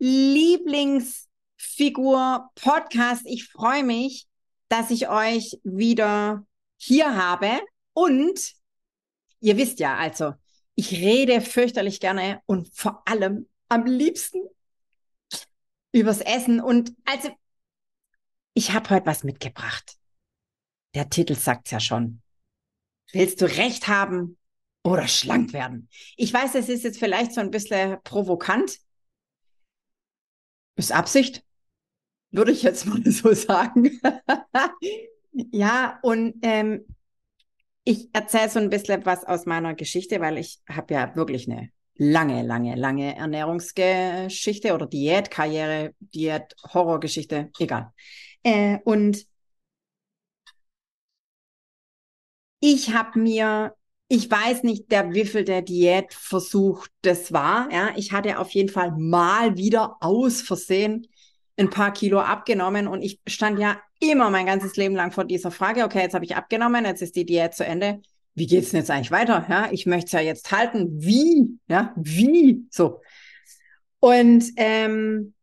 Lieblingsfigur-Podcast. Ich freue mich, dass ich euch wieder hier habe. Und ihr wisst ja, also, ich rede fürchterlich gerne und vor allem am liebsten übers Essen. Und also, ich habe heute was mitgebracht. Der Titel sagt's ja schon. Willst du Recht haben oder schlank werden? Ich weiß, es ist jetzt vielleicht so ein bisschen provokant, ist Absicht, würde ich jetzt mal so sagen. ja, und ähm, ich erzähle so ein bisschen was aus meiner Geschichte, weil ich habe ja wirklich eine lange, lange, lange Ernährungsgeschichte oder Diätkarriere, Diät, Horrorgeschichte, egal. Äh, und ich habe mir ich weiß nicht, der Wiffel der Diätversuch das war. Ja, ich hatte auf jeden Fall mal wieder aus Versehen ein paar Kilo abgenommen und ich stand ja immer mein ganzes Leben lang vor dieser Frage, okay, jetzt habe ich abgenommen, jetzt ist die Diät zu Ende. Wie geht's denn jetzt eigentlich weiter? Ja, ich möchte es ja jetzt halten. Wie? Ja, wie? So. Und ähm,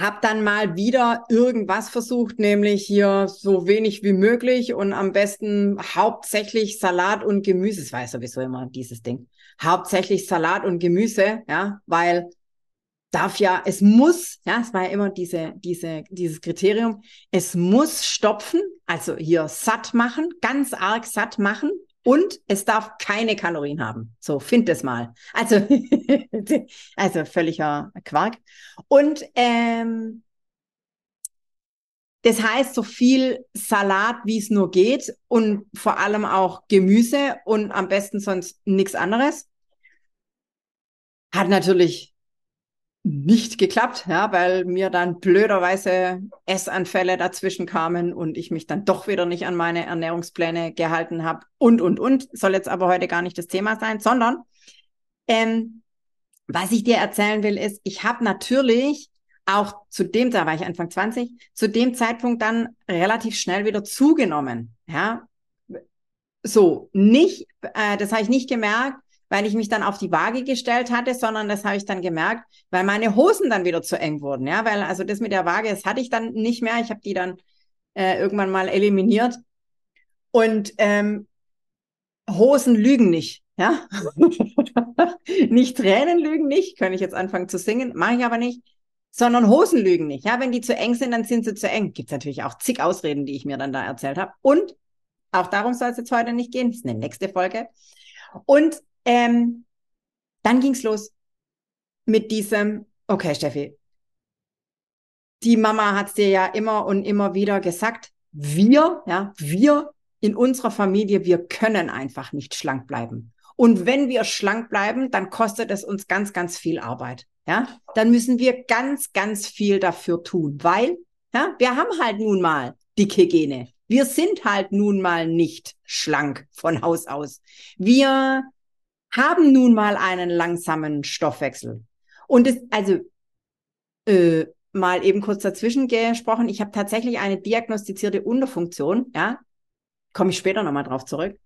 habe dann mal wieder irgendwas versucht, nämlich hier so wenig wie möglich und am besten hauptsächlich Salat und Gemüse. Das war ja sowieso immer dieses Ding. Hauptsächlich Salat und Gemüse, ja, weil darf ja, es muss, ja, es war ja immer diese, diese, dieses Kriterium, es muss stopfen, also hier satt machen, ganz arg satt machen, und es darf keine Kalorien haben. So, find es mal. Also, also völliger Quark. Und ähm, das heißt, so viel Salat, wie es nur geht und vor allem auch Gemüse und am besten sonst nichts anderes. Hat natürlich nicht geklappt, ja, weil mir dann blöderweise Essanfälle dazwischen kamen und ich mich dann doch wieder nicht an meine Ernährungspläne gehalten habe und, und, und. Soll jetzt aber heute gar nicht das Thema sein, sondern ähm, was ich dir erzählen will, ist, ich habe natürlich auch zu dem, da war ich Anfang 20, zu dem Zeitpunkt dann relativ schnell wieder zugenommen. Ja, so nicht, äh, das habe ich nicht gemerkt, weil ich mich dann auf die Waage gestellt hatte, sondern das habe ich dann gemerkt, weil meine Hosen dann wieder zu eng wurden. Ja, weil also das mit der Waage, das hatte ich dann nicht mehr. Ich habe die dann äh, irgendwann mal eliminiert. Und ähm, Hosen lügen nicht. Ja, nicht Tränen lügen nicht. Kann ich jetzt anfangen zu singen, mache ich aber nicht. Sondern Hosen lügen nicht. Ja, wenn die zu eng sind, dann sind sie zu eng. Gibt es natürlich auch zig Ausreden, die ich mir dann da erzählt habe. Und auch darum soll es jetzt heute nicht gehen. Das ist eine nächste Folge. Und ähm, dann ging's los mit diesem, okay, Steffi, die Mama hat's dir ja immer und immer wieder gesagt, wir, ja, wir in unserer Familie, wir können einfach nicht schlank bleiben. Und wenn wir schlank bleiben, dann kostet es uns ganz, ganz viel Arbeit. Ja, dann müssen wir ganz, ganz viel dafür tun, weil, ja, wir haben halt nun mal dicke Gene. Wir sind halt nun mal nicht schlank von Haus aus. Wir haben nun mal einen langsamen Stoffwechsel. Und es, also, äh, mal eben kurz dazwischen gesprochen, ich habe tatsächlich eine diagnostizierte Unterfunktion, ja, komme ich später nochmal drauf zurück.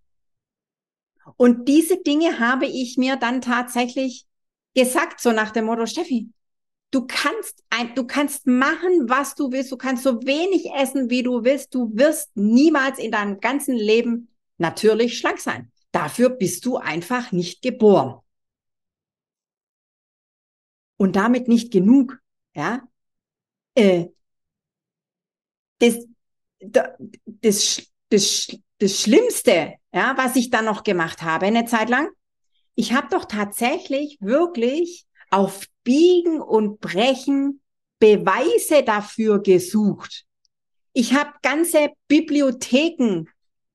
Und diese Dinge habe ich mir dann tatsächlich gesagt, so nach dem Motto, Steffi, du kannst ein, du kannst machen, was du willst, du kannst so wenig essen, wie du willst, du wirst niemals in deinem ganzen Leben natürlich schlank sein. Dafür bist du einfach nicht geboren. Und damit nicht genug, ja. Äh, das, das, das, das Schlimmste, ja, was ich dann noch gemacht habe, eine Zeit lang, ich habe doch tatsächlich wirklich auf Biegen und Brechen Beweise dafür gesucht. Ich habe ganze Bibliotheken,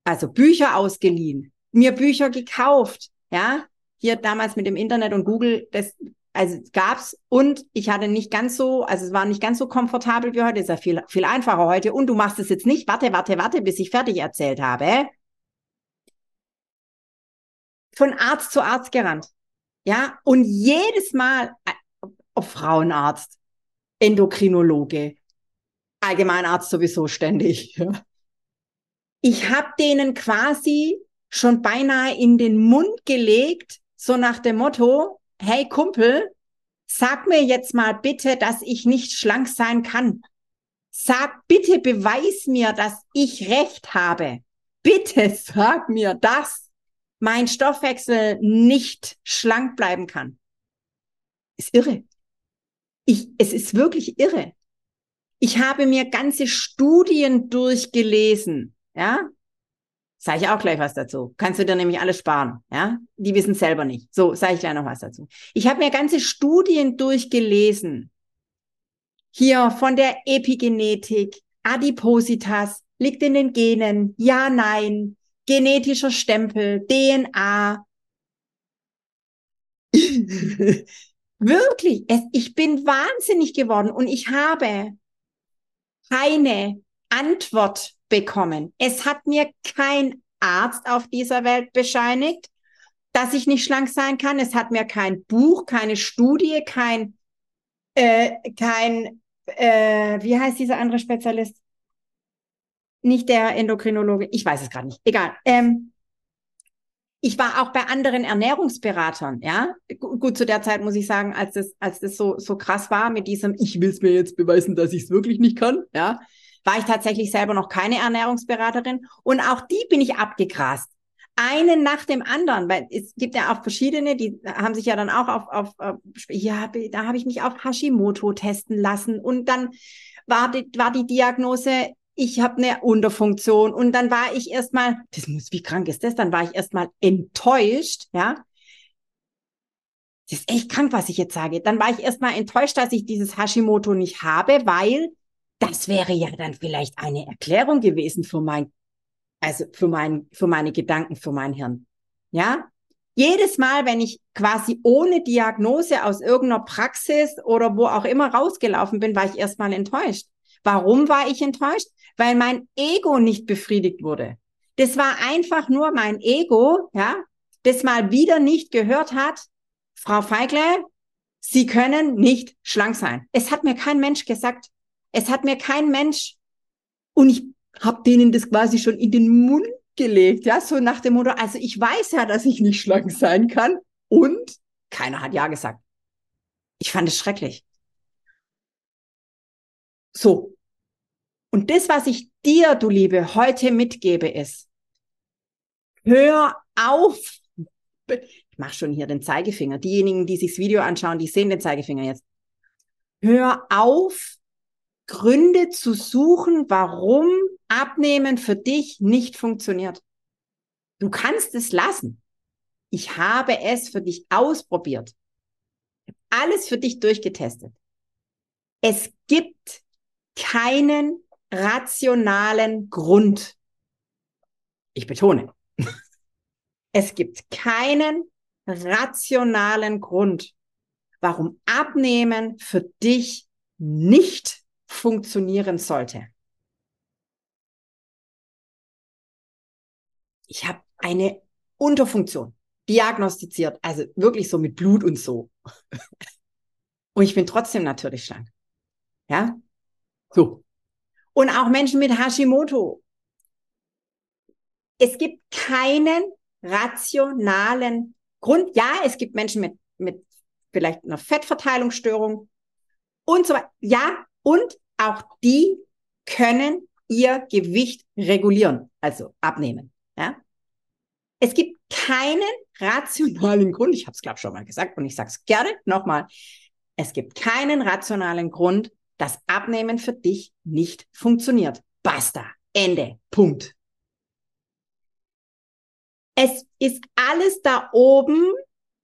also Bücher ausgeliehen, mir Bücher gekauft, ja. Hier damals mit dem Internet und Google, das also gab's und ich hatte nicht ganz so, also es war nicht ganz so komfortabel wie heute, ist ja viel, viel einfacher heute und du machst es jetzt nicht, warte, warte, warte, bis ich fertig erzählt habe. Von Arzt zu Arzt gerannt. Ja, und jedes Mal, ob Frauenarzt, Endokrinologe, Allgemeinarzt sowieso ständig. Ich habe denen quasi schon beinahe in den Mund gelegt, so nach dem Motto, hey Kumpel, sag mir jetzt mal bitte, dass ich nicht schlank sein kann. Sag bitte, beweis mir, dass ich recht habe. Bitte sag mir, dass mein Stoffwechsel nicht schlank bleiben kann. Ist irre. Ich, es ist wirklich irre. Ich habe mir ganze Studien durchgelesen, ja, Sage ich auch gleich was dazu. Kannst du dir nämlich alles sparen. Ja, die wissen selber nicht. So, sage ich gleich noch was dazu. Ich habe mir ganze Studien durchgelesen. Hier von der Epigenetik, Adipositas, liegt in den Genen, ja, nein, genetischer Stempel, DNA. Wirklich, es, ich bin wahnsinnig geworden und ich habe keine Antwort bekommen. Es hat mir kein Arzt auf dieser Welt bescheinigt, dass ich nicht schlank sein kann. Es hat mir kein Buch, keine Studie, kein, äh, kein, äh, wie heißt dieser andere Spezialist? Nicht der Endokrinologe, ich weiß es gerade nicht. Egal. Ähm, ich war auch bei anderen Ernährungsberatern, ja. Gut, zu der Zeit muss ich sagen, als das, als das so, so krass war mit diesem, ich will es mir jetzt beweisen, dass ich es wirklich nicht kann, ja war ich tatsächlich selber noch keine Ernährungsberaterin und auch die bin ich abgegrast. Einen nach dem anderen, weil es gibt ja auch verschiedene, die haben sich ja dann auch auf, auf, ja, da habe ich mich auf Hashimoto testen lassen und dann war die, war die Diagnose, ich habe eine Unterfunktion und dann war ich erstmal, das muss, wie krank ist das? Dann war ich erstmal enttäuscht, ja. Das ist echt krank, was ich jetzt sage. Dann war ich erstmal enttäuscht, dass ich dieses Hashimoto nicht habe, weil das wäre ja dann vielleicht eine Erklärung gewesen für mein, also für mein, für meine Gedanken, für mein Hirn. Ja? Jedes Mal, wenn ich quasi ohne Diagnose aus irgendeiner Praxis oder wo auch immer rausgelaufen bin, war ich erstmal enttäuscht. Warum war ich enttäuscht? Weil mein Ego nicht befriedigt wurde. Das war einfach nur mein Ego, ja, das mal wieder nicht gehört hat, Frau Feigle, Sie können nicht schlank sein. Es hat mir kein Mensch gesagt. Es hat mir kein Mensch und ich habe denen das quasi schon in den Mund gelegt, ja, so nach dem Motto, also ich weiß ja, dass ich nicht schlank sein kann und keiner hat ja gesagt. Ich fand es schrecklich. So. Und das, was ich dir, du Liebe, heute mitgebe, ist, hör auf. Ich mache schon hier den Zeigefinger. Diejenigen, die sich das Video anschauen, die sehen den Zeigefinger jetzt. Hör auf, Gründe zu suchen, warum Abnehmen für dich nicht funktioniert. Du kannst es lassen. Ich habe es für dich ausprobiert. Alles für dich durchgetestet. Es gibt keinen rationalen Grund. Ich betone. Es gibt keinen rationalen Grund, warum Abnehmen für dich nicht funktionieren sollte. Ich habe eine Unterfunktion diagnostiziert, also wirklich so mit Blut und so. Und ich bin trotzdem natürlich schlank. Ja? So. Und auch Menschen mit Hashimoto. Es gibt keinen rationalen Grund. Ja, es gibt Menschen mit, mit vielleicht einer Fettverteilungsstörung und so weiter. Ja, und auch die können ihr Gewicht regulieren, also abnehmen. Ja? Es gibt keinen rationalen Grund, ich habe es glaube schon mal gesagt und ich sage es gerne nochmal, es gibt keinen rationalen Grund, dass Abnehmen für dich nicht funktioniert. Basta. Ende. Punkt. Es ist alles da oben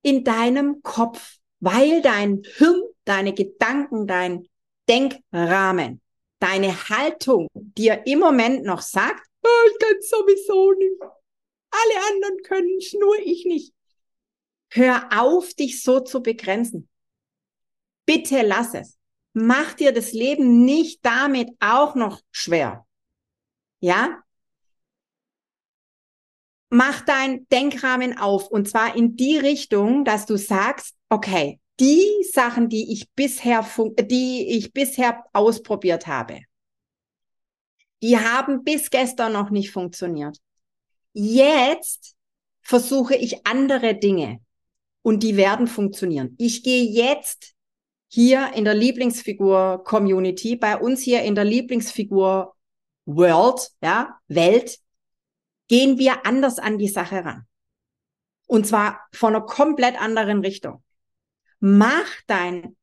in deinem Kopf, weil dein Hirn, deine Gedanken, dein Denkrahmen, deine Haltung dir im Moment noch sagt, oh, ich kann sowieso nicht. Alle anderen können es, nur ich nicht. Hör auf, dich so zu begrenzen. Bitte lass es. Mach dir das Leben nicht damit auch noch schwer. Ja? Mach dein Denkrahmen auf und zwar in die Richtung, dass du sagst, okay, die Sachen, die ich bisher, die ich bisher ausprobiert habe, die haben bis gestern noch nicht funktioniert. Jetzt versuche ich andere Dinge und die werden funktionieren. Ich gehe jetzt hier in der Lieblingsfigur Community, bei uns hier in der Lieblingsfigur World, ja, Welt, gehen wir anders an die Sache ran. Und zwar von einer komplett anderen Richtung. Mach dein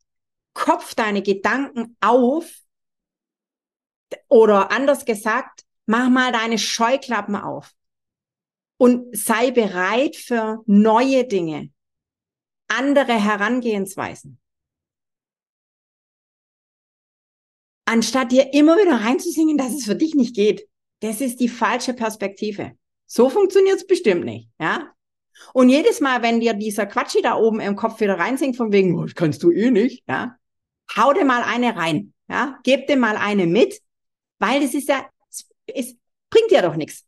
Kopf, deine Gedanken auf, oder anders gesagt, mach mal deine Scheuklappen auf und sei bereit für neue Dinge, andere Herangehensweisen. Anstatt dir immer wieder reinzusingen, dass es für dich nicht geht. Das ist die falsche Perspektive. So funktioniert es bestimmt nicht, ja? Und jedes Mal, wenn dir dieser Quatschi da oben im Kopf wieder reinsingt, von wegen, oh, das kannst du eh nicht, ja? Hau dir mal eine rein, ja? Gib dir mal eine mit, weil das ist ja, es bringt ja doch nichts.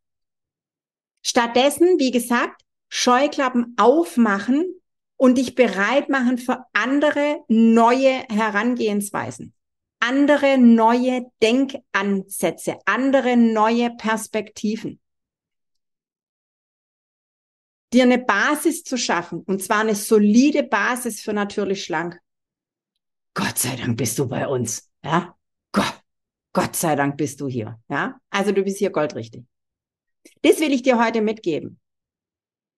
Stattdessen, wie gesagt, Scheuklappen aufmachen und dich bereit machen für andere neue Herangehensweisen, andere neue Denkansätze, andere neue Perspektiven. Dir eine Basis zu schaffen, und zwar eine solide Basis für natürlich schlank. Gott sei Dank bist du bei uns, ja? Gott, Gott sei Dank bist du hier, ja? Also du bist hier goldrichtig. Das will ich dir heute mitgeben.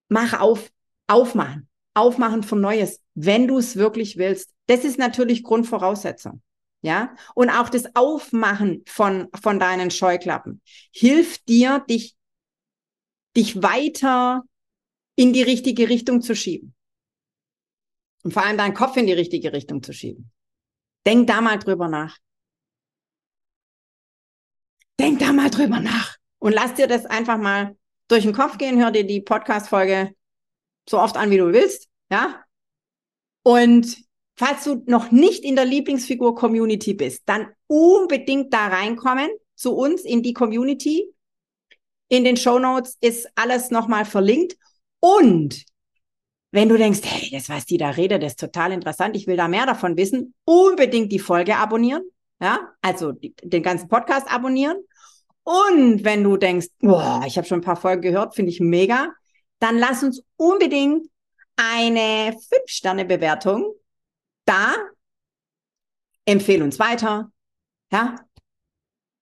Mach auf, aufmachen, aufmachen von Neues, wenn du es wirklich willst. Das ist natürlich Grundvoraussetzung. Ja, und auch das Aufmachen von, von deinen Scheuklappen hilft dir, dich, dich weiter in die richtige Richtung zu schieben. Und vor allem deinen Kopf in die richtige Richtung zu schieben. Denk da mal drüber nach. Denk da mal drüber nach. Und lass dir das einfach mal durch den Kopf gehen. Hör dir die Podcast-Folge so oft an, wie du willst. Ja. Und falls du noch nicht in der Lieblingsfigur-Community bist, dann unbedingt da reinkommen zu uns in die Community. In den Show Notes ist alles nochmal verlinkt. Und wenn du denkst, hey, das, was die da redet, das ist total interessant, ich will da mehr davon wissen, unbedingt die Folge abonnieren. Ja, also den ganzen Podcast abonnieren und wenn du denkst, boah, ich habe schon ein paar Folgen gehört, finde ich mega, dann lass uns unbedingt eine 5-Sterne-Bewertung da. Empfehle uns weiter. Ja.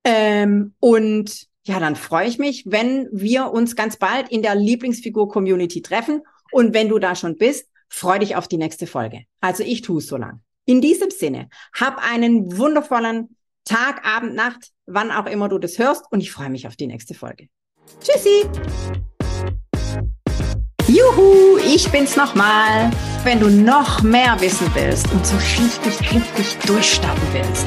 Ähm, und ja, dann freue ich mich, wenn wir uns ganz bald in der Lieblingsfigur-Community treffen. Und wenn du da schon bist, freu dich auf die nächste Folge. Also ich tue es so lang. In diesem Sinne, hab einen wundervollen Tag, Abend, Nacht, wann auch immer du das hörst. Und ich freue mich auf die nächste Folge. Tschüssi! Juhu, ich bin's nochmal. Wenn du noch mehr wissen willst und so richtig, richtig durchstarten willst,